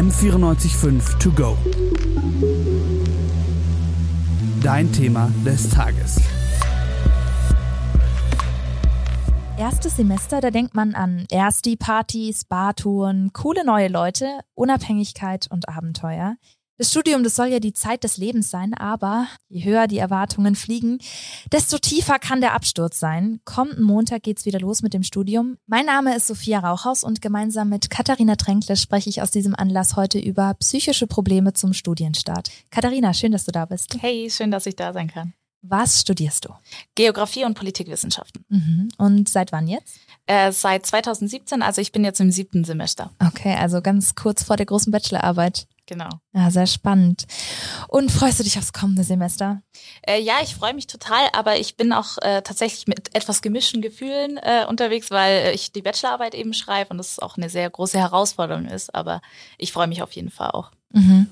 M945 To Go. Dein Thema des Tages. Erstes Semester, da denkt man an Ersti-Partys, Bartouren, coole neue Leute, Unabhängigkeit und Abenteuer. Das Studium, das soll ja die Zeit des Lebens sein, aber je höher die Erwartungen fliegen, desto tiefer kann der Absturz sein. Kommenden Montag geht's wieder los mit dem Studium. Mein Name ist Sophia Rauchhaus und gemeinsam mit Katharina Tränkle spreche ich aus diesem Anlass heute über psychische Probleme zum Studienstart. Katharina, schön, dass du da bist. Hey, schön, dass ich da sein kann. Was studierst du? Geografie und Politikwissenschaften. Mhm. Und seit wann jetzt? Äh, seit 2017, also ich bin jetzt im siebten Semester. Okay, also ganz kurz vor der großen Bachelorarbeit. Genau. Ja, sehr spannend. Und freust du dich aufs kommende Semester? Äh, ja, ich freue mich total, aber ich bin auch äh, tatsächlich mit etwas gemischten Gefühlen äh, unterwegs, weil ich die Bachelorarbeit eben schreibe und das auch eine sehr große Herausforderung ist. Aber ich freue mich auf jeden Fall auch. Mhm.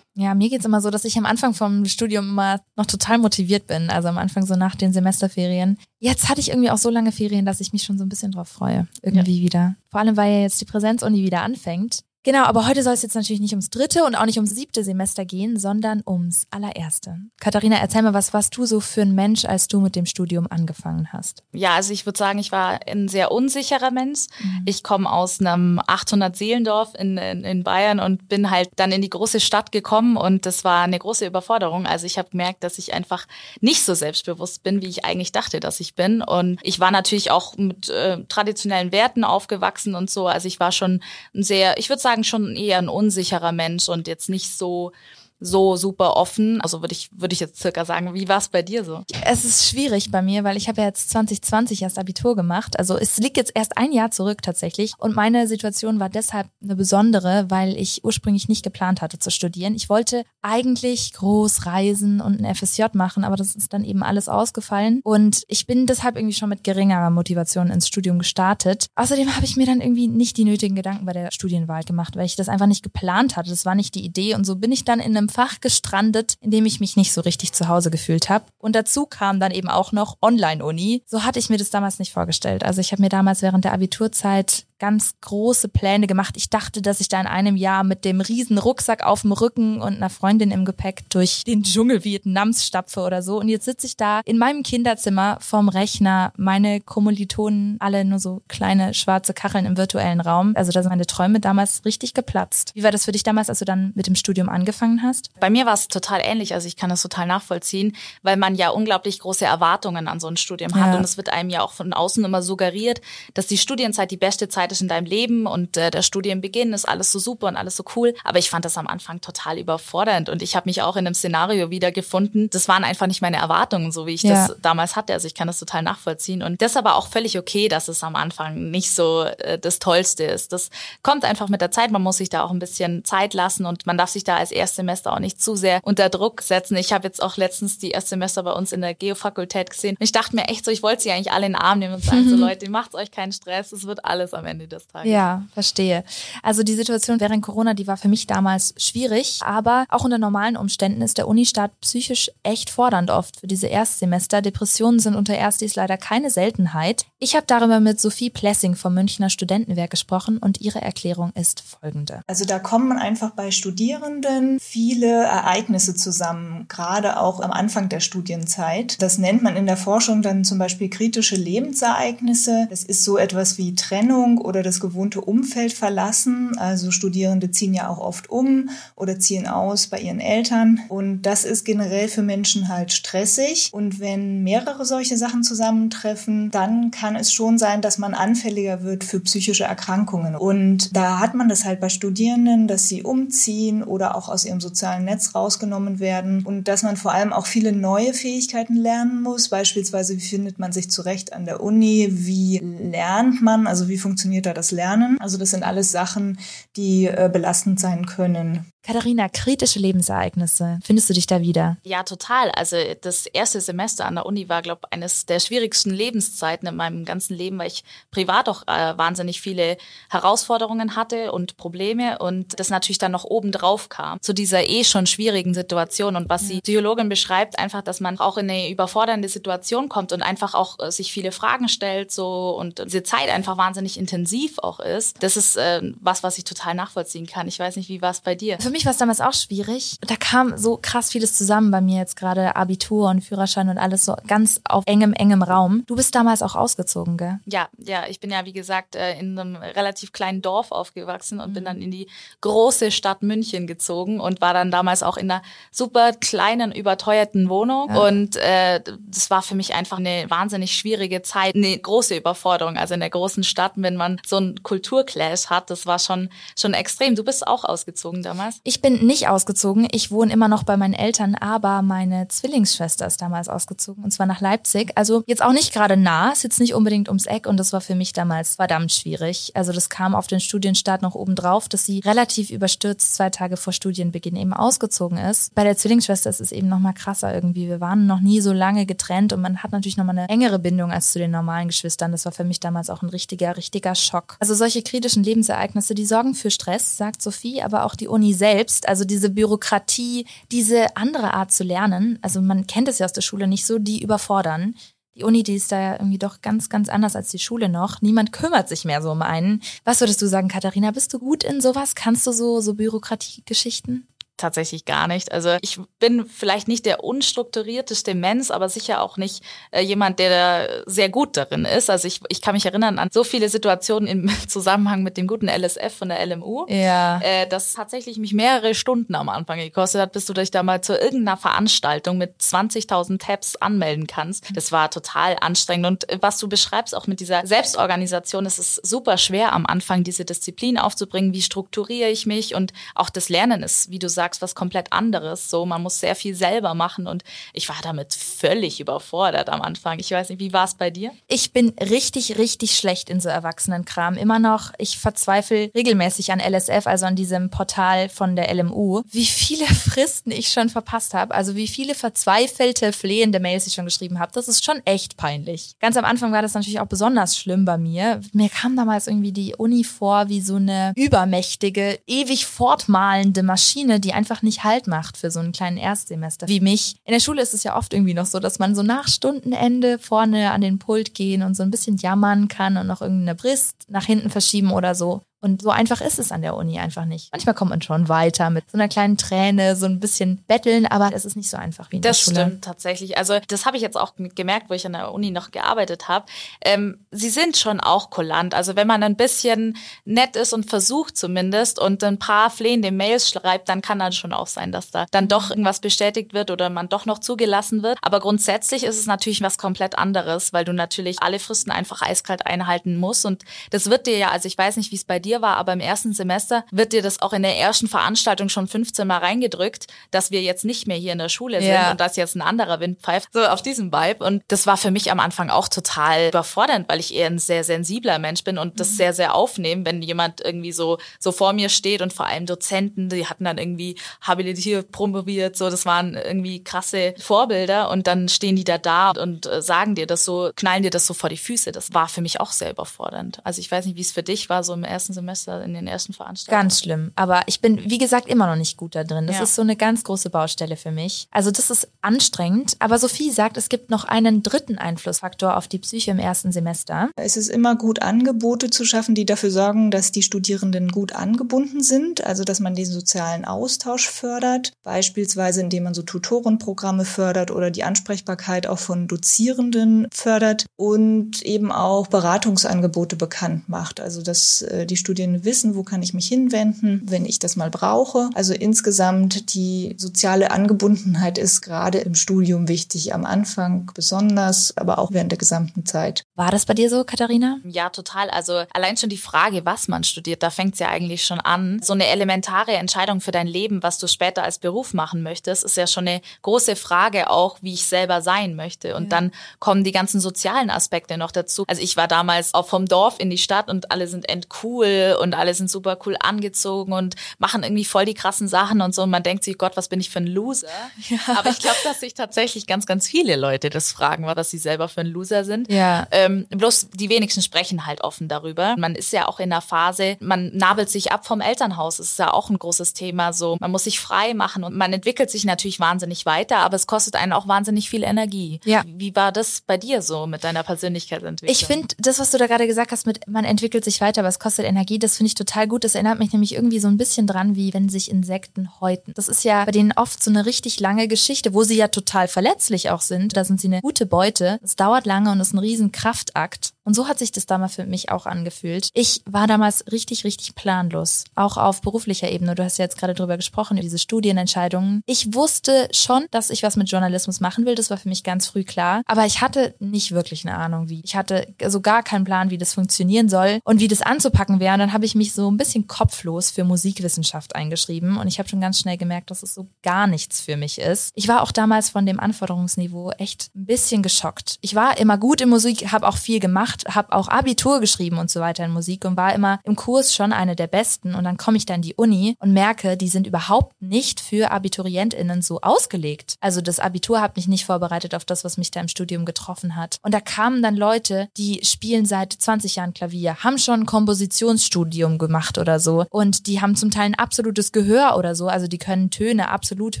Ja, mir geht's immer so, dass ich am Anfang vom Studium immer noch total motiviert bin. Also am Anfang so nach den Semesterferien. Jetzt hatte ich irgendwie auch so lange Ferien, dass ich mich schon so ein bisschen drauf freue. Irgendwie ja. wieder. Vor allem, weil ja jetzt die Präsenzuni wieder anfängt. Genau, aber heute soll es jetzt natürlich nicht ums dritte und auch nicht ums siebte Semester gehen, sondern ums allererste. Katharina, erzähl mal, was warst du so für ein Mensch, als du mit dem Studium angefangen hast? Ja, also ich würde sagen, ich war ein sehr unsicherer Mensch. Mhm. Ich komme aus einem 800-Seelendorf in, in, in, Bayern und bin halt dann in die große Stadt gekommen und das war eine große Überforderung. Also ich habe gemerkt, dass ich einfach nicht so selbstbewusst bin, wie ich eigentlich dachte, dass ich bin. Und ich war natürlich auch mit äh, traditionellen Werten aufgewachsen und so. Also ich war schon ein sehr, ich würde sagen, sagen, schon eher ein unsicherer Mensch und jetzt nicht so so super offen. Also würde ich, würde ich jetzt circa sagen, wie war es bei dir so? Es ist schwierig bei mir, weil ich habe ja jetzt 2020 erst Abitur gemacht. Also es liegt jetzt erst ein Jahr zurück tatsächlich. Und meine Situation war deshalb eine besondere, weil ich ursprünglich nicht geplant hatte zu studieren. Ich wollte eigentlich groß reisen und ein FSJ machen, aber das ist dann eben alles ausgefallen. Und ich bin deshalb irgendwie schon mit geringerer Motivation ins Studium gestartet. Außerdem habe ich mir dann irgendwie nicht die nötigen Gedanken bei der Studienwahl gemacht, weil ich das einfach nicht geplant hatte. Das war nicht die Idee. Und so bin ich dann in einem einem Fach gestrandet, in dem ich mich nicht so richtig zu Hause gefühlt habe. Und dazu kam dann eben auch noch Online-Uni. So hatte ich mir das damals nicht vorgestellt. Also ich habe mir damals während der Abiturzeit ganz große Pläne gemacht. Ich dachte, dass ich da in einem Jahr mit dem riesen Rucksack auf dem Rücken und einer Freundin im Gepäck durch den Dschungel Vietnams stapfe oder so. Und jetzt sitze ich da in meinem Kinderzimmer vorm Rechner, meine Kommilitonen alle nur so kleine schwarze Kacheln im virtuellen Raum. Also da sind meine Träume damals richtig geplatzt. Wie war das für dich damals, als du dann mit dem Studium angefangen hast? Bei mir war es total ähnlich. Also ich kann das total nachvollziehen, weil man ja unglaublich große Erwartungen an so ein Studium hat. Ja. Und es wird einem ja auch von außen immer suggeriert, dass die Studienzeit die beste Zeit ist in deinem Leben und äh, der Studienbeginn ist alles so super und alles so cool. Aber ich fand das am Anfang total überfordernd und ich habe mich auch in einem Szenario wiedergefunden. Das waren einfach nicht meine Erwartungen, so wie ich ja. das damals hatte. Also ich kann das total nachvollziehen. Und das ist aber auch völlig okay, dass es am Anfang nicht so äh, das Tollste ist. Das kommt einfach mit der Zeit. Man muss sich da auch ein bisschen Zeit lassen und man darf sich da als Erstsemester auch nicht zu sehr unter Druck setzen. Ich habe jetzt auch letztens die Erstsemester bei uns in der Geofakultät gesehen. Und ich dachte mir echt so, ich wollte sie eigentlich alle in den Arm nehmen und sagen, so Leute, macht euch keinen Stress, es wird alles am Ende des Tages. Ja, verstehe. Also die Situation während Corona, die war für mich damals schwierig, aber auch unter normalen Umständen ist der Unistart psychisch echt fordernd oft für diese Erstsemester. Depressionen sind unter Erstis leider keine Seltenheit. Ich habe darüber mit Sophie Plessing vom Münchner Studentenwerk gesprochen und ihre Erklärung ist folgende. Also da kommen einfach bei Studierenden viele Ereignisse zusammen, gerade auch am Anfang der Studienzeit. Das nennt man in der Forschung dann zum Beispiel kritische Lebensereignisse. Das ist so etwas wie Trennung oder das gewohnte Umfeld verlassen. Also Studierende ziehen ja auch oft um oder ziehen aus bei ihren Eltern. Und das ist generell für Menschen halt stressig. Und wenn mehrere solche Sachen zusammentreffen, dann kann es schon sein, dass man anfälliger wird für psychische Erkrankungen. Und da hat man das halt bei Studierenden, dass sie umziehen oder auch aus ihrem sozialen Netz rausgenommen werden und dass man vor allem auch viele neue Fähigkeiten lernen muss. Beispielsweise, wie findet man sich zurecht an der Uni? Wie lernt man? Also wie funktioniert da das Lernen? Also das sind alles Sachen, die äh, belastend sein können. Katharina, kritische Lebensereignisse. Findest du dich da wieder? Ja, total. Also das erste Semester an der Uni war, glaube ich, eines der schwierigsten Lebenszeiten in meinem ganzen Leben, weil ich privat auch äh, wahnsinnig viele Herausforderungen hatte und Probleme und das natürlich dann noch oben drauf kam zu dieser eh schon schwierigen Situation. Und was ja. die Psychologin beschreibt, einfach, dass man auch in eine überfordernde Situation kommt und einfach auch äh, sich viele Fragen stellt so und diese Zeit einfach wahnsinnig intensiv auch ist. Das ist äh, was, was ich total nachvollziehen kann. Ich weiß nicht, wie war es bei dir? Für mich war es damals auch schwierig. Da kam so krass vieles zusammen bei mir jetzt gerade Abitur und Führerschein und alles so ganz auf engem, engem Raum. Du bist damals auch ausgezogen, gell? Ja, ja. Ich bin ja, wie gesagt, äh, in einem relativ kleinen Dorf aufgewachsen und mhm. bin dann in die große Stadt München gezogen und war dann damals auch in einer super kleinen, überteuerten Wohnung. Ja. Und äh, das war für mich einfach eine wahnsinnig schwierige Zeit, eine große Überforderung. Also in der großen Stadt, wenn man so einen Kulturclash hat, das war schon, schon extrem. Du bist auch ausgezogen damals? Ich bin nicht ausgezogen. Ich wohne immer noch bei meinen Eltern, aber meine Zwillingsschwester ist damals ausgezogen und zwar nach Leipzig. Also jetzt auch nicht gerade nah, ist jetzt nicht unbedingt ums Eck und das war für mich damals verdammt schwierig. Also das kam auf den Studienstart noch oben drauf, dass sie relativ überstürzt zwei Tage vor Studienbeginn eben ausgezogen ist. Bei der Zwillingsschwester ist es eben noch mal krasser irgendwie. Wir waren noch nie so lange getrennt und man hat natürlich noch mal eine engere Bindung als zu den normalen Geschwistern. Das war für mich damals auch ein richtiger, richtiger Schock. Also solche kritischen Lebensereignisse, die sorgen für Stress, sagt Sophie, aber auch die Uni selbst selbst, also diese Bürokratie, diese andere Art zu lernen, also man kennt es ja aus der Schule nicht so, die überfordern. Die Uni, die ist da ja irgendwie doch ganz, ganz anders als die Schule noch. Niemand kümmert sich mehr so um einen. Was würdest du sagen, Katharina? Bist du gut in sowas? Kannst du so, so Bürokratiegeschichten? Tatsächlich gar nicht. Also ich bin vielleicht nicht der unstrukturierteste Mensch, aber sicher auch nicht äh, jemand, der da sehr gut darin ist. Also ich, ich kann mich erinnern an so viele Situationen im Zusammenhang mit dem guten LSF von der LMU, ja. äh, das tatsächlich mich mehrere Stunden am Anfang gekostet hat, bis du dich da mal zu irgendeiner Veranstaltung mit 20.000 Tabs anmelden kannst. Das war total anstrengend. Und äh, was du beschreibst, auch mit dieser Selbstorganisation, es ist super schwer am Anfang, diese Disziplin aufzubringen. Wie strukturiere ich mich? Und auch das Lernen ist, wie du sagst, sagst, was komplett anderes. So, man muss sehr viel selber machen und ich war damit völlig überfordert am Anfang. Ich weiß nicht, wie war es bei dir? Ich bin richtig, richtig schlecht in so Erwachsenenkram. Immer noch, ich verzweifle regelmäßig an LSF, also an diesem Portal von der LMU, wie viele Fristen ich schon verpasst habe. Also wie viele verzweifelte, flehende Mails ich schon geschrieben habe. Das ist schon echt peinlich. Ganz am Anfang war das natürlich auch besonders schlimm bei mir. Mir kam damals irgendwie die Uni vor wie so eine übermächtige, ewig fortmalende Maschine, die einfach nicht Halt macht für so einen kleinen Erstsemester wie mich. In der Schule ist es ja oft irgendwie noch so, dass man so nach Stundenende vorne an den Pult gehen und so ein bisschen jammern kann und noch irgendeine Brist nach hinten verschieben oder so. Und so einfach ist es an der Uni einfach nicht. Manchmal kommt man schon weiter mit so einer kleinen Träne, so ein bisschen betteln, aber es ist nicht so einfach wie in das der Schule. Das stimmt tatsächlich. Also das habe ich jetzt auch gemerkt, wo ich an der Uni noch gearbeitet habe. Ähm, sie sind schon auch kulant. Also wenn man ein bisschen nett ist und versucht zumindest und ein paar flehende Mails schreibt, dann kann dann schon auch sein, dass da dann doch irgendwas bestätigt wird oder man doch noch zugelassen wird. Aber grundsätzlich ist es natürlich was komplett anderes, weil du natürlich alle Fristen einfach eiskalt einhalten musst. Und das wird dir ja, also ich weiß nicht, wie es bei dir dir war, aber im ersten Semester wird dir das auch in der ersten Veranstaltung schon 15 Mal reingedrückt, dass wir jetzt nicht mehr hier in der Schule sind ja. und dass jetzt ein anderer Wind pfeift, so auf diesem Vibe. Und das war für mich am Anfang auch total überfordernd, weil ich eher ein sehr sensibler Mensch bin und das mhm. sehr, sehr aufnehmen, wenn jemand irgendwie so, so vor mir steht und vor allem Dozenten, die hatten dann irgendwie habilitiert, promoviert, so, das waren irgendwie krasse Vorbilder und dann stehen die da da und, und äh, sagen dir das so, knallen dir das so vor die Füße. Das war für mich auch sehr überfordernd. Also ich weiß nicht, wie es für dich war, so im ersten Semester in den ersten Veranstaltungen. Ganz schlimm. Aber ich bin, wie gesagt, immer noch nicht gut da drin. Das ja. ist so eine ganz große Baustelle für mich. Also das ist anstrengend. Aber Sophie sagt, es gibt noch einen dritten Einflussfaktor auf die Psyche im ersten Semester. Es ist immer gut, Angebote zu schaffen, die dafür sorgen, dass die Studierenden gut angebunden sind. Also dass man den sozialen Austausch fördert. Beispielsweise indem man so Tutorenprogramme fördert oder die Ansprechbarkeit auch von Dozierenden fördert und eben auch Beratungsangebote bekannt macht. Also dass äh, die Studierenden wissen, wo kann ich mich hinwenden, wenn ich das mal brauche. Also insgesamt die soziale Angebundenheit ist gerade im Studium wichtig, am Anfang besonders, aber auch während der gesamten Zeit. War das bei dir so, Katharina? Ja, total. Also allein schon die Frage, was man studiert, da fängt es ja eigentlich schon an. So eine elementare Entscheidung für dein Leben, was du später als Beruf machen möchtest, ist ja schon eine große Frage auch, wie ich selber sein möchte. Und ja. dann kommen die ganzen sozialen Aspekte noch dazu. Also ich war damals auch vom Dorf in die Stadt und alle sind endcool cool und alle sind super cool angezogen und machen irgendwie voll die krassen Sachen und so. Und man denkt sich, Gott, was bin ich für ein Loser? Ja. Aber ich glaube, dass sich tatsächlich ganz, ganz viele Leute das fragen, was sie selber für ein Loser sind. Ja. Ähm, bloß die wenigsten sprechen halt offen darüber. Man ist ja auch in der Phase, man nabelt sich ab vom Elternhaus. Das ist ja auch ein großes Thema. So, man muss sich frei machen und man entwickelt sich natürlich wahnsinnig weiter, aber es kostet einen auch wahnsinnig viel Energie. Ja. Wie war das bei dir so mit deiner Persönlichkeitsentwicklung? Ich finde, das, was du da gerade gesagt hast, mit man entwickelt sich weiter, aber es kostet Energie, das finde ich total gut. Das erinnert mich nämlich irgendwie so ein bisschen dran, wie wenn sich Insekten häuten. Das ist ja bei denen oft so eine richtig lange Geschichte, wo sie ja total verletzlich auch sind. Da sind sie eine gute Beute. Es dauert lange und ist ein riesen Kraftakt. Und so hat sich das damals für mich auch angefühlt. Ich war damals richtig, richtig planlos. Auch auf beruflicher Ebene. Du hast ja jetzt gerade drüber gesprochen, diese Studienentscheidungen. Ich wusste schon, dass ich was mit Journalismus machen will. Das war für mich ganz früh klar. Aber ich hatte nicht wirklich eine Ahnung, wie. Ich hatte so gar keinen Plan, wie das funktionieren soll und wie das anzupacken wäre. Und dann habe ich mich so ein bisschen kopflos für Musikwissenschaft eingeschrieben. Und ich habe schon ganz schnell gemerkt, dass es so gar nichts für mich ist. Ich war auch damals von dem Anforderungsniveau echt ein bisschen geschockt. Ich war immer gut in Musik, habe auch viel gemacht, habe auch Abitur geschrieben und so weiter in Musik und war immer im Kurs schon eine der Besten. Und dann komme ich da in die Uni und merke, die sind überhaupt nicht für AbiturientInnen so ausgelegt. Also das Abitur hat mich nicht vorbereitet auf das, was mich da im Studium getroffen hat. Und da kamen dann Leute, die spielen seit 20 Jahren Klavier, haben schon ein Kompositionsstudium gemacht oder so. Und die haben zum Teil ein absolutes Gehör oder so. Also die können Töne absolut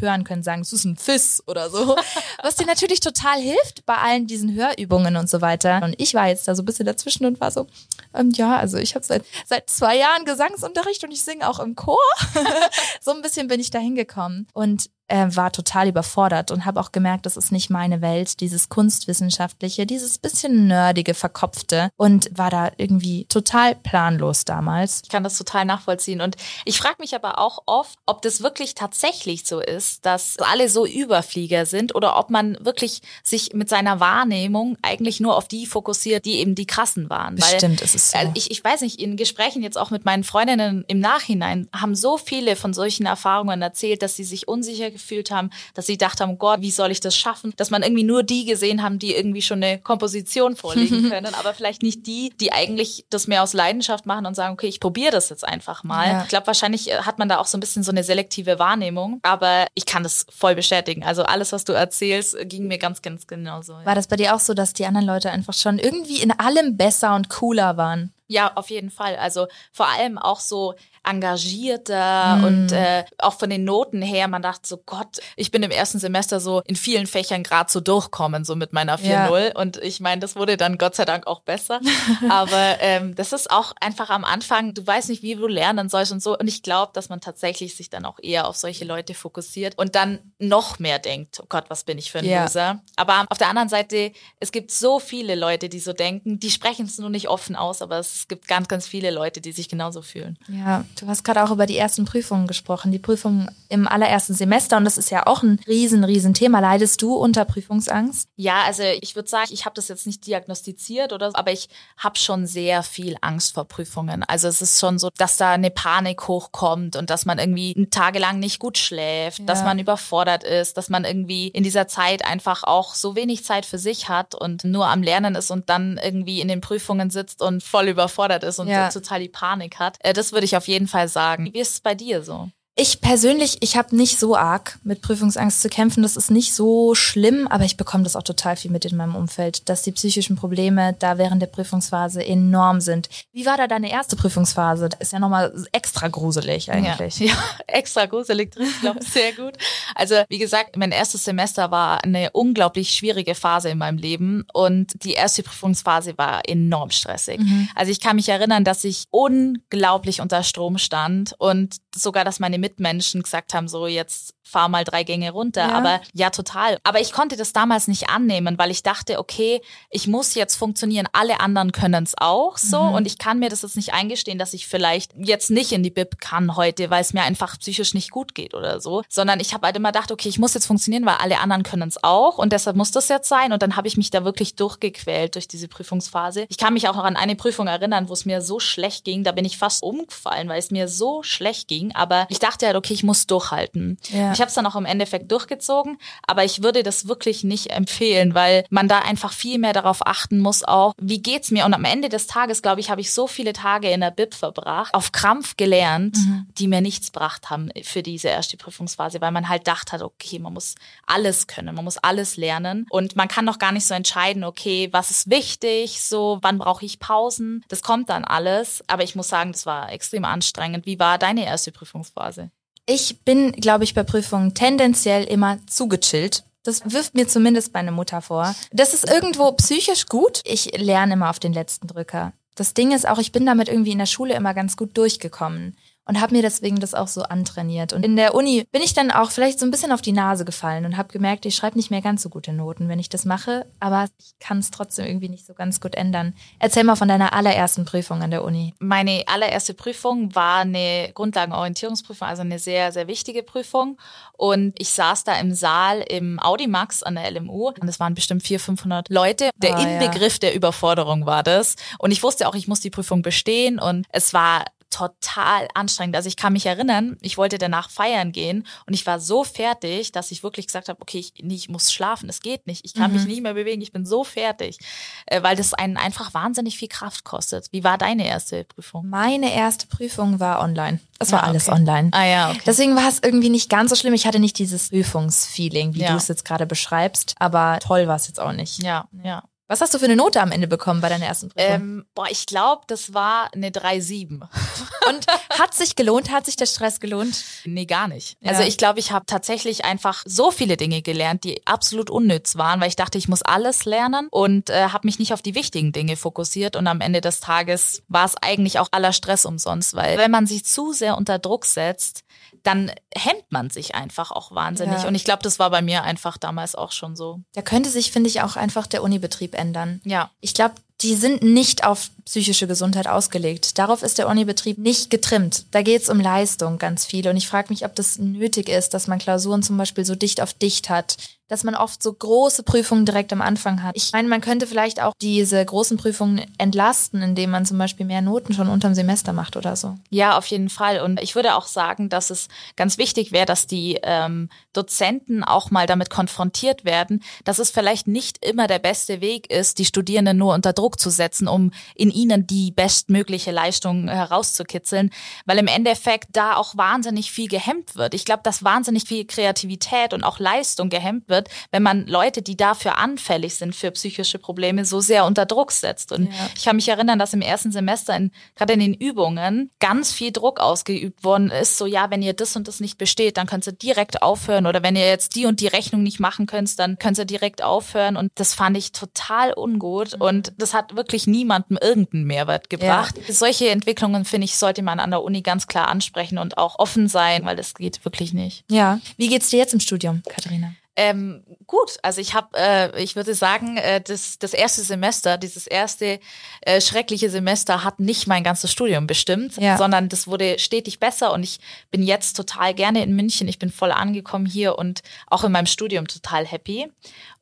hören, können sagen, es ist ein Fiss oder so. Was dir natürlich total hilft bei allen diesen Hörübungen und so weiter. Und ich war jetzt da so ein bisschen dazwischen und war so, ähm, ja, also ich habe seit, seit zwei Jahren Gesangsunterricht und ich singe auch im Chor. so ein bisschen bin ich da hingekommen. Und äh, war total überfordert und habe auch gemerkt, das ist nicht meine Welt, dieses kunstwissenschaftliche, dieses bisschen nerdige, verkopfte und war da irgendwie total planlos damals. Ich kann das total nachvollziehen und ich frage mich aber auch oft, ob das wirklich tatsächlich so ist, dass alle so Überflieger sind oder ob man wirklich sich mit seiner Wahrnehmung eigentlich nur auf die fokussiert, die eben die krassen waren. Bestimmt ist es so. Also ich, ich weiß nicht, in Gesprächen jetzt auch mit meinen Freundinnen im Nachhinein haben so viele von solchen Erfahrungen erzählt, dass sie sich unsicher gefühlt haben, dass sie gedacht haben, Gott, wie soll ich das schaffen? Dass man irgendwie nur die gesehen haben, die irgendwie schon eine Komposition vorlegen können, aber vielleicht nicht die, die eigentlich das mehr aus Leidenschaft machen und sagen, okay, ich probiere das jetzt einfach mal. Ja. Ich glaube, wahrscheinlich äh, hat man da auch so ein bisschen so eine selektive Wahrnehmung, aber ich kann das voll bestätigen. Also alles, was du erzählst, ging mir ganz, ganz genauso. War das bei dir auch so, dass die anderen Leute einfach schon irgendwie in allem besser und cooler waren? Ja, auf jeden Fall. Also vor allem auch so engagierter mm. und äh, auch von den Noten her, man dachte so, Gott, ich bin im ersten Semester so in vielen Fächern gerade so durchkommen, so mit meiner 4-0. Ja. Und ich meine, das wurde dann Gott sei Dank auch besser. Aber ähm, das ist auch einfach am Anfang, du weißt nicht, wie du lernen sollst und so. Und ich glaube, dass man tatsächlich sich dann auch eher auf solche Leute fokussiert und dann noch mehr denkt, oh Gott, was bin ich für ein ja. Loser. Aber auf der anderen Seite, es gibt so viele Leute, die so denken, die sprechen es nur nicht offen aus, aber es gibt ganz, ganz viele Leute, die sich genauso fühlen. Ja, Du hast gerade auch über die ersten Prüfungen gesprochen, die Prüfungen im allerersten Semester und das ist ja auch ein riesen, riesen Thema. Leidest du unter Prüfungsangst? Ja, also ich würde sagen, ich habe das jetzt nicht diagnostiziert oder so, aber ich habe schon sehr viel Angst vor Prüfungen. Also es ist schon so, dass da eine Panik hochkommt und dass man irgendwie tagelang nicht gut schläft, ja. dass man überfordert ist, dass man irgendwie in dieser Zeit einfach auch so wenig Zeit für sich hat und nur am Lernen ist und dann irgendwie in den Prüfungen sitzt und voll überfordert ist und ja. total die Panik hat. Äh, das würde ich auf jeden Fall sagen. Wie ist es bei dir so? Ich persönlich, ich habe nicht so arg mit Prüfungsangst zu kämpfen. Das ist nicht so schlimm, aber ich bekomme das auch total viel mit in meinem Umfeld, dass die psychischen Probleme da während der Prüfungsphase enorm sind. Wie war da deine erste Prüfungsphase? Das ist ja nochmal extra gruselig eigentlich. Ja, ja extra gruselig drin, glaube ich, sehr gut. Also wie gesagt, mein erstes Semester war eine unglaublich schwierige Phase in meinem Leben und die erste Prüfungsphase war enorm stressig. Mhm. Also ich kann mich erinnern, dass ich unglaublich unter Strom stand und sogar, dass meine Mitmenschen gesagt haben, so jetzt fahr mal drei Gänge runter. Ja. Aber ja, total. Aber ich konnte das damals nicht annehmen, weil ich dachte, okay, ich muss jetzt funktionieren. Alle anderen können es auch so. Mhm. Und ich kann mir das jetzt nicht eingestehen, dass ich vielleicht jetzt nicht in die Bib kann heute, weil es mir einfach psychisch nicht gut geht oder so. Sondern ich habe halt immer gedacht, okay, ich muss jetzt funktionieren, weil alle anderen können es auch. Und deshalb muss das jetzt sein. Und dann habe ich mich da wirklich durchgequält durch diese Prüfungsphase. Ich kann mich auch noch an eine Prüfung erinnern, wo es mir so schlecht ging. Da bin ich fast umgefallen, weil es mir so schlecht ging. Aber ich dachte, halt, okay, ich muss durchhalten. Ja. Ich habe es dann auch im Endeffekt durchgezogen, aber ich würde das wirklich nicht empfehlen, weil man da einfach viel mehr darauf achten muss, auch wie geht's mir. Und am Ende des Tages, glaube ich, habe ich so viele Tage in der Bib verbracht, auf Krampf gelernt, mhm. die mir nichts gebracht haben für diese erste Prüfungsphase, weil man halt dachte, okay, man muss alles können, man muss alles lernen und man kann noch gar nicht so entscheiden, okay, was ist wichtig, so wann brauche ich Pausen. Das kommt dann alles, aber ich muss sagen, das war extrem anstrengend. Wie war deine erste Prüfungsphase? Ich bin, glaube ich, bei Prüfungen tendenziell immer zugechillt. Das wirft mir zumindest meine Mutter vor. Das ist irgendwo psychisch gut. Ich lerne immer auf den letzten Drücker. Das Ding ist auch, ich bin damit irgendwie in der Schule immer ganz gut durchgekommen und habe mir deswegen das auch so antrainiert. Und in der Uni bin ich dann auch vielleicht so ein bisschen auf die Nase gefallen und habe gemerkt, ich schreibe nicht mehr ganz so gute Noten, wenn ich das mache, aber ich kann es trotzdem irgendwie nicht so ganz gut ändern. Erzähl mal von deiner allerersten Prüfung an der Uni. Meine allererste Prüfung war eine Grundlagenorientierungsprüfung, also eine sehr, sehr wichtige Prüfung. Und ich saß da im Saal im Audimax an der LMU und es waren bestimmt 400, 500 Leute. Der oh, Inbegriff ja. der Überforderung war das. Und ich wusste auch, ich muss die Prüfung bestehen und es war total anstrengend. Also ich kann mich erinnern, ich wollte danach feiern gehen und ich war so fertig, dass ich wirklich gesagt habe, okay, ich, nee, ich muss schlafen, es geht nicht, ich kann mhm. mich nicht mehr bewegen, ich bin so fertig, äh, weil das einen einfach wahnsinnig viel Kraft kostet. Wie war deine erste Prüfung? Meine erste Prüfung war online. Es war ah, alles okay. online. Ah ja, okay. Deswegen war es irgendwie nicht ganz so schlimm. Ich hatte nicht dieses Prüfungsfeeling, wie ja. du es jetzt gerade beschreibst, aber toll war es jetzt auch nicht. Ja, ja. Was hast du für eine Note am Ende bekommen bei deiner ersten Prüfung? Ähm, boah, ich glaube, das war eine 3,7. Und hat sich gelohnt? Hat sich der Stress gelohnt? Nee, gar nicht. Ja. Also ich glaube, ich habe tatsächlich einfach so viele Dinge gelernt, die absolut unnütz waren, weil ich dachte, ich muss alles lernen und äh, habe mich nicht auf die wichtigen Dinge fokussiert. Und am Ende des Tages war es eigentlich auch aller Stress umsonst, weil wenn man sich zu sehr unter Druck setzt, dann hemmt man sich einfach auch wahnsinnig. Ja. Und ich glaube, das war bei mir einfach damals auch schon so. Da könnte sich, finde ich, auch einfach der Unibetrieb ändern. Ja. Ich glaube, die sind nicht auf psychische Gesundheit ausgelegt. Darauf ist der Unibetrieb nicht getrimmt. Da geht es um Leistung ganz viel. Und ich frage mich, ob das nötig ist, dass man Klausuren zum Beispiel so dicht auf dicht hat, dass man oft so große Prüfungen direkt am Anfang hat. Ich meine, man könnte vielleicht auch diese großen Prüfungen entlasten, indem man zum Beispiel mehr Noten schon unterm Semester macht oder so. Ja, auf jeden Fall. Und ich würde auch sagen, dass es ganz wichtig wäre, dass die ähm, Dozenten auch mal damit konfrontiert werden, dass es vielleicht nicht immer der beste Weg ist, die Studierenden nur unter Druck zu setzen, um in ihnen die bestmögliche Leistung herauszukitzeln, weil im Endeffekt da auch wahnsinnig viel gehemmt wird. Ich glaube, dass wahnsinnig viel Kreativität und auch Leistung gehemmt wird, wenn man Leute, die dafür anfällig sind für psychische Probleme, so sehr unter Druck setzt. Und ja. ich kann mich erinnern, dass im ersten Semester, in, gerade in den Übungen, ganz viel Druck ausgeübt worden ist. So, ja, wenn ihr das und das nicht besteht, dann könnt ihr direkt aufhören. Oder wenn ihr jetzt die und die Rechnung nicht machen könnt, dann könnt ihr direkt aufhören. Und das fand ich total ungut. Mhm. Und das hat wirklich niemandem irgendeinen Mehrwert gebracht. Ja. Solche Entwicklungen, finde ich, sollte man an der Uni ganz klar ansprechen und auch offen sein, weil das geht wirklich nicht. Ja. Wie geht's dir jetzt im Studium, Katharina? Ähm, gut, also ich habe, äh, ich würde sagen, äh, das, das erste Semester, dieses erste äh, schreckliche Semester hat nicht mein ganzes Studium bestimmt, ja. sondern das wurde stetig besser und ich bin jetzt total gerne in München. Ich bin voll angekommen hier und auch in meinem Studium total happy.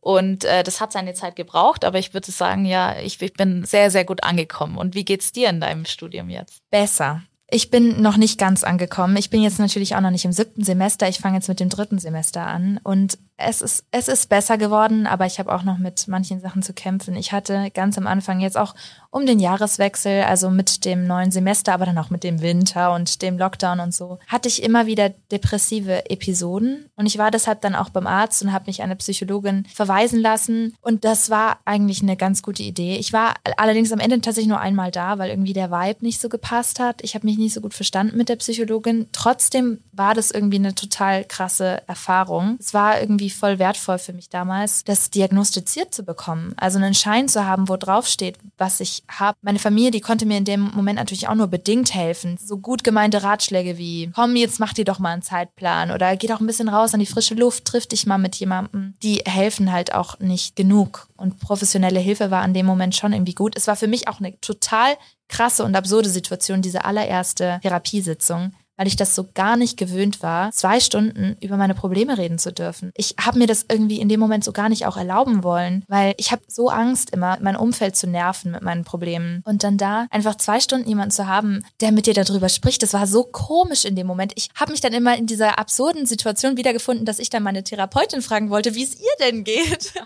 Und äh, das hat seine Zeit gebraucht, aber ich würde sagen, ja, ich, ich bin sehr, sehr gut angekommen. Und wie geht's dir in deinem Studium jetzt? Besser. Ich bin noch nicht ganz angekommen. Ich bin jetzt natürlich auch noch nicht im siebten Semester. Ich fange jetzt mit dem dritten Semester an. Und es ist, es ist besser geworden, aber ich habe auch noch mit manchen Sachen zu kämpfen. Ich hatte ganz am Anfang jetzt auch um den Jahreswechsel, also mit dem neuen Semester, aber dann auch mit dem Winter und dem Lockdown und so, hatte ich immer wieder depressive Episoden. Und ich war deshalb dann auch beim Arzt und habe mich eine Psychologin verweisen lassen. Und das war eigentlich eine ganz gute Idee. Ich war allerdings am Ende tatsächlich nur einmal da, weil irgendwie der Vibe nicht so gepasst hat. Ich habe mich nicht so gut verstanden mit der Psychologin. Trotzdem war das irgendwie eine total krasse Erfahrung. Es war irgendwie irgendwie voll wertvoll für mich damals, das diagnostiziert zu bekommen. Also einen Schein zu haben, wo drauf steht, was ich habe. Meine Familie, die konnte mir in dem Moment natürlich auch nur bedingt helfen. So gut gemeinte Ratschläge wie, komm, jetzt mach dir doch mal einen Zeitplan oder geh doch ein bisschen raus an die frische Luft, triff dich mal mit jemandem. Die helfen halt auch nicht genug. Und professionelle Hilfe war an dem Moment schon irgendwie gut. Es war für mich auch eine total krasse und absurde Situation, diese allererste Therapiesitzung, weil ich das so gar nicht gewöhnt war, zwei Stunden über meine Probleme reden zu dürfen. Ich habe mir das irgendwie in dem Moment so gar nicht auch erlauben wollen, weil ich habe so Angst immer, mein Umfeld zu nerven mit meinen Problemen. Und dann da einfach zwei Stunden jemanden zu haben, der mit dir darüber spricht, das war so komisch in dem Moment. Ich habe mich dann immer in dieser absurden Situation wiedergefunden, dass ich dann meine Therapeutin fragen wollte, wie es ihr denn geht.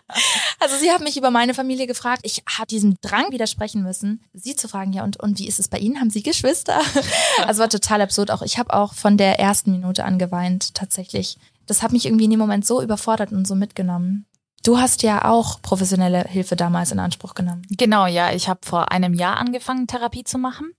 Also sie hat mich über meine Familie gefragt. Ich habe diesem Drang widersprechen müssen, sie zu fragen, ja, und, und wie ist es bei Ihnen? Haben Sie Geschwister? Also war total absurd. Auch ich habe auch von der ersten Minute an geweint, tatsächlich. Das hat mich irgendwie in dem Moment so überfordert und so mitgenommen. Du hast ja auch professionelle Hilfe damals in Anspruch genommen. Genau, ja. Ich habe vor einem Jahr angefangen, Therapie zu machen.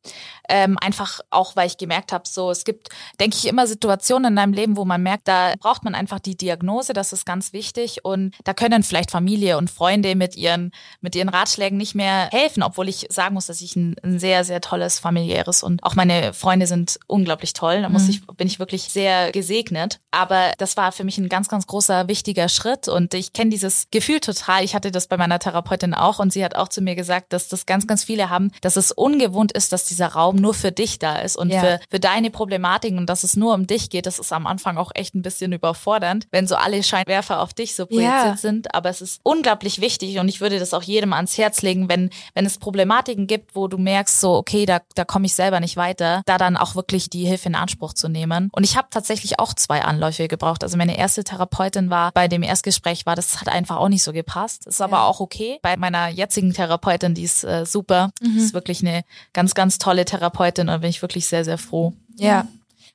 Ähm, einfach auch, weil ich gemerkt habe, so es gibt, denke ich, immer Situationen in deinem Leben, wo man merkt, da braucht man einfach die Diagnose, das ist ganz wichtig. Und da können vielleicht Familie und Freunde mit ihren, mit ihren Ratschlägen nicht mehr helfen, obwohl ich sagen muss, dass ich ein, ein sehr, sehr tolles familiäres und auch meine Freunde sind unglaublich toll. Da muss mhm. ich, bin ich wirklich sehr gesegnet. Aber das war für mich ein ganz, ganz großer, wichtiger Schritt. Und ich kenne diese dieses Gefühl total. Ich hatte das bei meiner Therapeutin auch und sie hat auch zu mir gesagt, dass das ganz, ganz viele haben, dass es ungewohnt ist, dass dieser Raum nur für dich da ist und ja. für, für deine Problematiken und dass es nur um dich geht. Das ist am Anfang auch echt ein bisschen überfordernd, wenn so alle Scheinwerfer auf dich so projiziert ja. sind. Aber es ist unglaublich wichtig und ich würde das auch jedem ans Herz legen, wenn, wenn es Problematiken gibt, wo du merkst, so, okay, da, da komme ich selber nicht weiter, da dann auch wirklich die Hilfe in Anspruch zu nehmen. Und ich habe tatsächlich auch zwei Anläufe gebraucht. Also meine erste Therapeutin war bei dem Erstgespräch war, das hat einfach auch nicht so gepasst. Ist aber ja. auch okay. Bei meiner jetzigen Therapeutin, die ist äh, super. Mhm. Ist wirklich eine ganz, ganz tolle Therapeutin und bin ich wirklich sehr, sehr froh. Ja.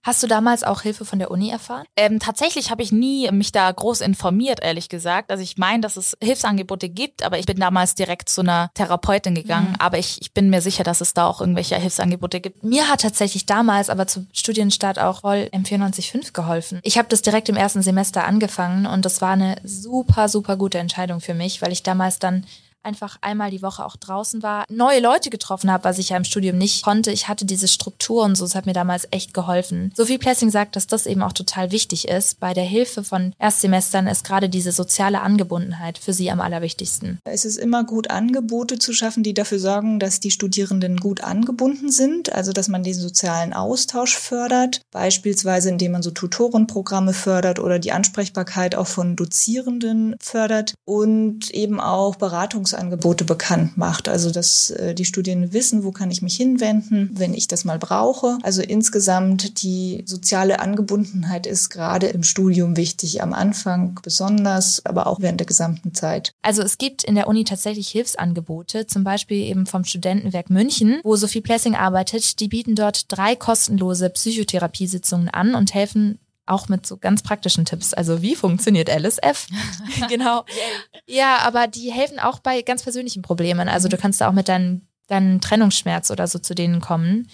Hast du damals auch Hilfe von der Uni erfahren? Ähm, tatsächlich habe ich nie mich da groß informiert, ehrlich gesagt. Also ich meine, dass es Hilfsangebote gibt, aber ich bin damals direkt zu einer Therapeutin gegangen. Mhm. Aber ich, ich bin mir sicher, dass es da auch irgendwelche Hilfsangebote gibt. Mir hat tatsächlich damals aber zum Studienstart auch voll M945 geholfen. Ich habe das direkt im ersten Semester angefangen und das war eine super, super gute Entscheidung für mich, weil ich damals dann einfach einmal die Woche auch draußen war, neue Leute getroffen habe, was ich ja im Studium nicht konnte. Ich hatte diese Struktur und so, es hat mir damals echt geholfen. Sophie Plessing sagt, dass das eben auch total wichtig ist. Bei der Hilfe von Erstsemestern ist gerade diese soziale Angebundenheit für sie am allerwichtigsten. Es ist immer gut, Angebote zu schaffen, die dafür sorgen, dass die Studierenden gut angebunden sind, also dass man den sozialen Austausch fördert, beispielsweise indem man so Tutorenprogramme fördert oder die Ansprechbarkeit auch von Dozierenden fördert und eben auch Beratungs Angebote bekannt macht. Also dass äh, die Studierenden wissen, wo kann ich mich hinwenden, wenn ich das mal brauche. Also insgesamt die soziale Angebundenheit ist gerade im Studium wichtig, am Anfang besonders, aber auch während der gesamten Zeit. Also es gibt in der Uni tatsächlich Hilfsangebote, zum Beispiel eben vom Studentenwerk München, wo Sophie Plessing arbeitet. Die bieten dort drei kostenlose Psychotherapiesitzungen an und helfen auch mit so ganz praktischen Tipps. Also wie funktioniert LSF? genau. Ja, aber die helfen auch bei ganz persönlichen Problemen. Also du kannst da auch mit deinem deinen Trennungsschmerz oder so zu denen kommen.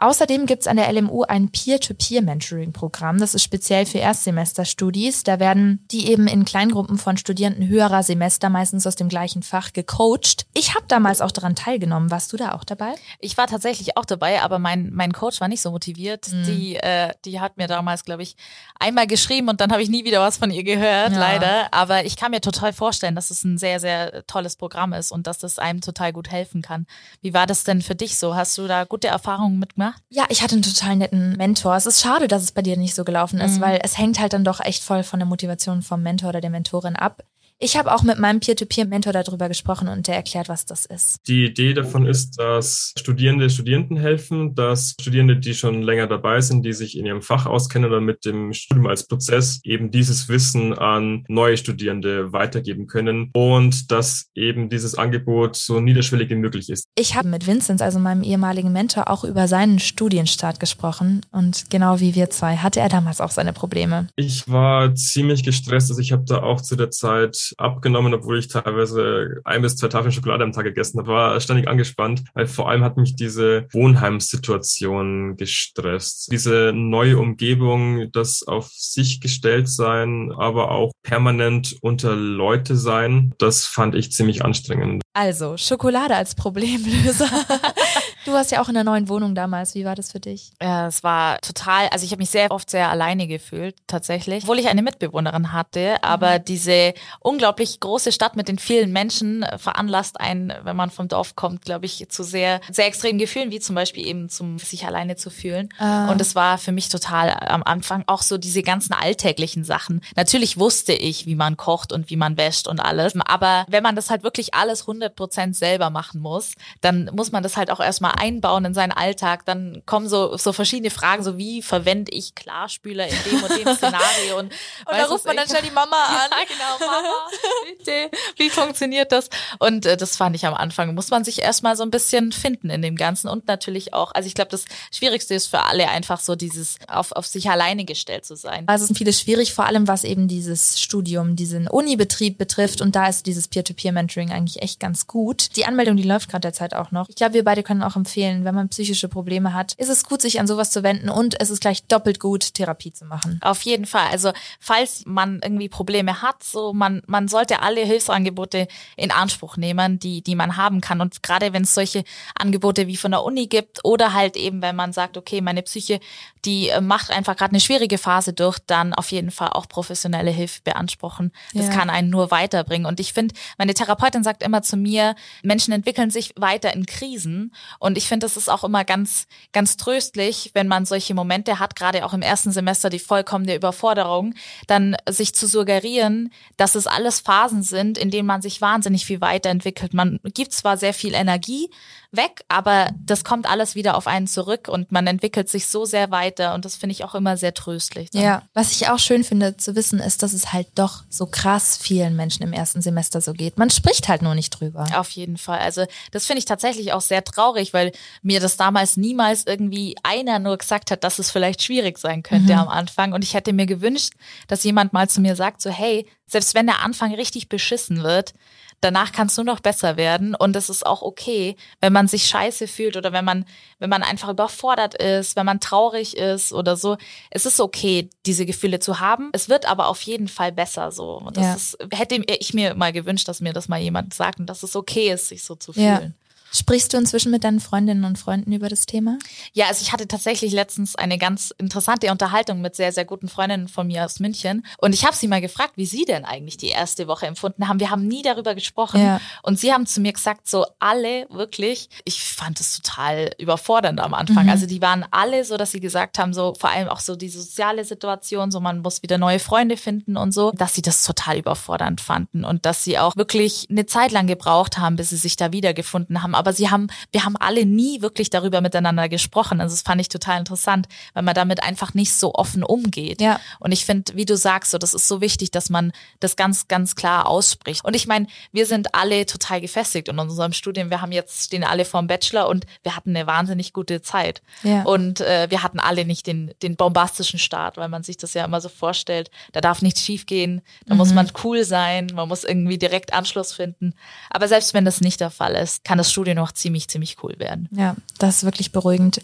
Außerdem gibt's an der LMU ein Peer-to-Peer-Mentoring-Programm. Das ist speziell für Erstsemesterstudis. Da werden die eben in Kleingruppen von Studierenden höherer Semester, meistens aus dem gleichen Fach, gecoacht. Ich habe damals auch daran teilgenommen. Warst du da auch dabei? Ich war tatsächlich auch dabei, aber mein, mein Coach war nicht so motiviert. Mhm. Die, äh, die hat mir damals, glaube ich, einmal geschrieben und dann habe ich nie wieder was von ihr gehört, ja. leider. Aber ich kann mir total vorstellen, dass es ein sehr, sehr tolles Programm ist und dass das einem total gut helfen kann. Wie war das denn für dich so? Hast du da gute Erfahrungen mitgemacht? Gemacht? Ja, ich hatte einen total netten Mentor. Es ist schade, dass es bei dir nicht so gelaufen ist, mhm. weil es hängt halt dann doch echt voll von der Motivation vom Mentor oder der Mentorin ab. Ich habe auch mit meinem Peer-to-Peer-Mentor darüber gesprochen und der erklärt, was das ist. Die Idee davon ist, dass Studierende Studierenden helfen, dass Studierende, die schon länger dabei sind, die sich in ihrem Fach auskennen oder mit dem Studium als Prozess eben dieses Wissen an neue Studierende weitergeben können und dass eben dieses Angebot so niederschwellig wie möglich ist. Ich habe mit Vincent, also meinem ehemaligen Mentor, auch über seinen Studienstart gesprochen und genau wie wir zwei hatte er damals auch seine Probleme. Ich war ziemlich gestresst, also ich habe da auch zu der Zeit abgenommen, obwohl ich teilweise ein bis zwei Tafeln Schokolade am Tag gegessen habe. War ständig angespannt, weil vor allem hat mich diese Wohnheimssituation gestresst. Diese neue Umgebung, das auf sich gestellt sein, aber auch permanent unter Leute sein, das fand ich ziemlich anstrengend. Also, Schokolade als Problemlöser. Du warst ja auch in der neuen Wohnung damals. Wie war das für dich? Ja, es war total, also ich habe mich sehr oft sehr alleine gefühlt, tatsächlich. Obwohl ich eine Mitbewohnerin hatte, aber mhm. diese unglaublich große Stadt mit den vielen Menschen veranlasst einen, wenn man vom Dorf kommt, glaube ich, zu sehr, sehr extremen Gefühlen, wie zum Beispiel eben zum sich alleine zu fühlen. Ah. Und es war für mich total am Anfang auch so diese ganzen alltäglichen Sachen. Natürlich wusste ich, wie man kocht und wie man wäscht und alles. Aber wenn man das halt wirklich alles 100 Prozent selber machen muss, dann muss man das halt auch erstmal einbauen in seinen Alltag. Dann kommen so, so verschiedene Fragen, so wie verwende ich Klarspüler in dem und dem Szenario und, und da ruft man dann schnell die Mama an. Ja, genau, Mama, bitte, wie funktioniert das? Und äh, das fand ich am Anfang, muss man sich erstmal so ein bisschen finden in dem Ganzen und natürlich auch, also ich glaube, das Schwierigste ist für alle einfach so dieses auf, auf sich alleine gestellt zu sein. Also es ist vieles schwierig, vor allem was eben dieses Studium, diesen Unibetrieb betrifft und da ist dieses Peer-to-Peer-Mentoring eigentlich echt ganz gut. Die Anmeldung, die läuft gerade derzeit auch noch. Ich glaube, wir beide können auch empfehlen, wenn man psychische Probleme hat, ist es gut, sich an sowas zu wenden und es ist gleich doppelt gut, Therapie zu machen. Auf jeden Fall. Also falls man irgendwie Probleme hat, so man, man sollte alle Hilfsangebote in Anspruch nehmen, die, die man haben kann. Und gerade wenn es solche Angebote wie von der Uni gibt oder halt eben, wenn man sagt, okay, meine Psyche, die äh, macht einfach gerade eine schwierige Phase durch, dann auf jeden Fall auch professionelle Hilfe beanspruchen. Das ja. kann einen nur weiterbringen. Und ich finde, meine Therapeutin sagt immer zu mir, Menschen entwickeln sich weiter in Krisen. Und ich finde, das ist auch immer ganz, ganz tröstlich, wenn man solche Momente hat, gerade auch im ersten Semester die vollkommene Überforderung, dann sich zu suggerieren, dass es alles Phasen sind, in denen man sich wahnsinnig viel weiterentwickelt. Man gibt zwar sehr viel Energie, weg, aber das kommt alles wieder auf einen zurück und man entwickelt sich so sehr weiter und das finde ich auch immer sehr tröstlich. Dann. Ja, was ich auch schön finde zu wissen, ist, dass es halt doch so krass vielen Menschen im ersten Semester so geht. Man spricht halt nur nicht drüber. Auf jeden Fall. Also das finde ich tatsächlich auch sehr traurig, weil mir das damals niemals irgendwie einer nur gesagt hat, dass es vielleicht schwierig sein könnte mhm. am Anfang und ich hätte mir gewünscht, dass jemand mal zu mir sagt, so hey, selbst wenn der Anfang richtig beschissen wird, danach kann es nur noch besser werden und es ist auch okay, wenn man sich scheiße fühlt oder wenn man, wenn man einfach überfordert ist, wenn man traurig ist oder so. Es ist okay, diese Gefühle zu haben. Es wird aber auf jeden Fall besser so. Und das ja. ist, hätte ich mir mal gewünscht, dass mir das mal jemand sagt und dass es okay ist, sich so zu fühlen. Ja. Sprichst du inzwischen mit deinen Freundinnen und Freunden über das Thema? Ja, also ich hatte tatsächlich letztens eine ganz interessante Unterhaltung mit sehr, sehr guten Freundinnen von mir aus München. Und ich habe sie mal gefragt, wie sie denn eigentlich die erste Woche empfunden haben. Wir haben nie darüber gesprochen. Ja. Und sie haben zu mir gesagt, so alle wirklich, ich fand es total überfordernd am Anfang. Mhm. Also die waren alle so, dass sie gesagt haben, so vor allem auch so die soziale Situation, so man muss wieder neue Freunde finden und so, dass sie das total überfordernd fanden und dass sie auch wirklich eine Zeit lang gebraucht haben, bis sie sich da wiedergefunden haben aber sie haben, wir haben alle nie wirklich darüber miteinander gesprochen. Also das fand ich total interessant, weil man damit einfach nicht so offen umgeht. Ja. Und ich finde, wie du sagst, so, das ist so wichtig, dass man das ganz, ganz klar ausspricht. Und ich meine, wir sind alle total gefestigt in unserem Studium. Wir haben jetzt, stehen alle vorm Bachelor und wir hatten eine wahnsinnig gute Zeit. Ja. Und äh, wir hatten alle nicht den, den bombastischen Start, weil man sich das ja immer so vorstellt. Da darf nichts schiefgehen, da mhm. muss man cool sein, man muss irgendwie direkt Anschluss finden. Aber selbst wenn das nicht der Fall ist, kann das Studium Studie noch ziemlich, ziemlich cool werden. Ja, das ist wirklich beruhigend.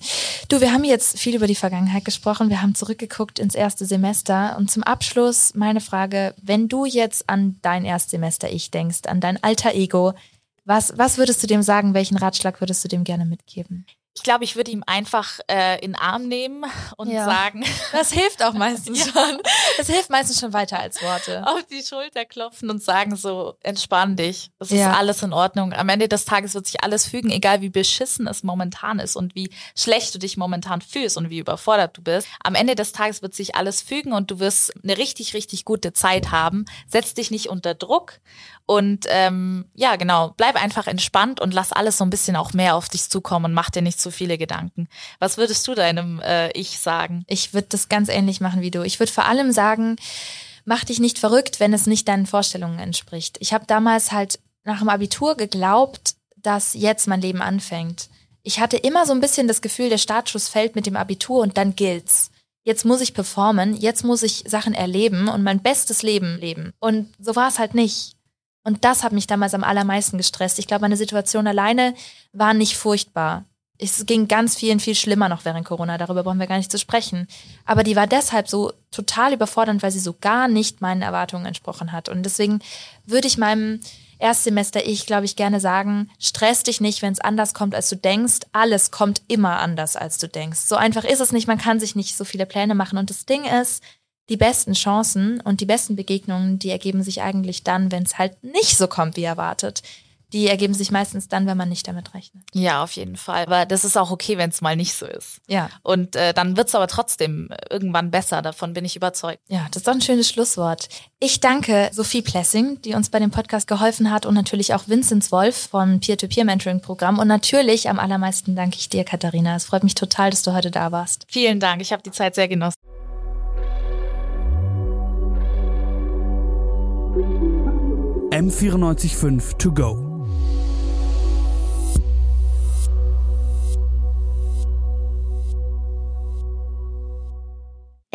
Du, wir haben jetzt viel über die Vergangenheit gesprochen. Wir haben zurückgeguckt ins erste Semester. Und zum Abschluss meine Frage, wenn du jetzt an dein Erstsemester Ich denkst, an dein alter Ego, was, was würdest du dem sagen? Welchen Ratschlag würdest du dem gerne mitgeben? Ich glaube, ich würde ihm einfach äh, in den Arm nehmen und ja. sagen. Das hilft auch meistens schon. Das hilft meistens schon weiter als Worte. Auf die Schulter klopfen und sagen so, entspann dich. Das ja. ist alles in Ordnung. Am Ende des Tages wird sich alles fügen, egal wie beschissen es momentan ist und wie schlecht du dich momentan fühlst und wie überfordert du bist. Am Ende des Tages wird sich alles fügen und du wirst eine richtig, richtig gute Zeit haben. Setz dich nicht unter Druck und ähm, ja, genau, bleib einfach entspannt und lass alles so ein bisschen auch mehr auf dich zukommen und mach dir nicht zu viele Gedanken. Was würdest du deinem äh, Ich sagen? Ich würde das ganz ähnlich machen wie du. Ich würde vor allem sagen, mach dich nicht verrückt, wenn es nicht deinen Vorstellungen entspricht. Ich habe damals halt nach dem Abitur geglaubt, dass jetzt mein Leben anfängt. Ich hatte immer so ein bisschen das Gefühl, der Startschuss fällt mit dem Abitur und dann gilt's. Jetzt muss ich performen, jetzt muss ich Sachen erleben und mein bestes Leben leben. Und so war es halt nicht. Und das hat mich damals am allermeisten gestresst. Ich glaube, meine Situation alleine war nicht furchtbar. Es ging ganz vielen viel schlimmer noch während Corona, darüber brauchen wir gar nicht zu sprechen. Aber die war deshalb so total überfordernd, weil sie so gar nicht meinen Erwartungen entsprochen hat. Und deswegen würde ich meinem Erstsemester ich, glaube ich, gerne sagen, stress dich nicht, wenn es anders kommt, als du denkst. Alles kommt immer anders, als du denkst. So einfach ist es nicht. Man kann sich nicht so viele Pläne machen. Und das Ding ist, die besten Chancen und die besten Begegnungen, die ergeben sich eigentlich dann, wenn es halt nicht so kommt, wie erwartet die ergeben sich meistens dann, wenn man nicht damit rechnet. Ja, auf jeden Fall. Aber das ist auch okay, wenn es mal nicht so ist. Ja. Und äh, dann wird es aber trotzdem irgendwann besser. Davon bin ich überzeugt. Ja, das ist doch ein schönes Schlusswort. Ich danke Sophie Plessing, die uns bei dem Podcast geholfen hat und natürlich auch Vinzenz Wolf vom Peer-to-Peer-Mentoring-Programm. Und natürlich am allermeisten danke ich dir, Katharina. Es freut mich total, dass du heute da warst. Vielen Dank. Ich habe die Zeit sehr genossen. M945 to go.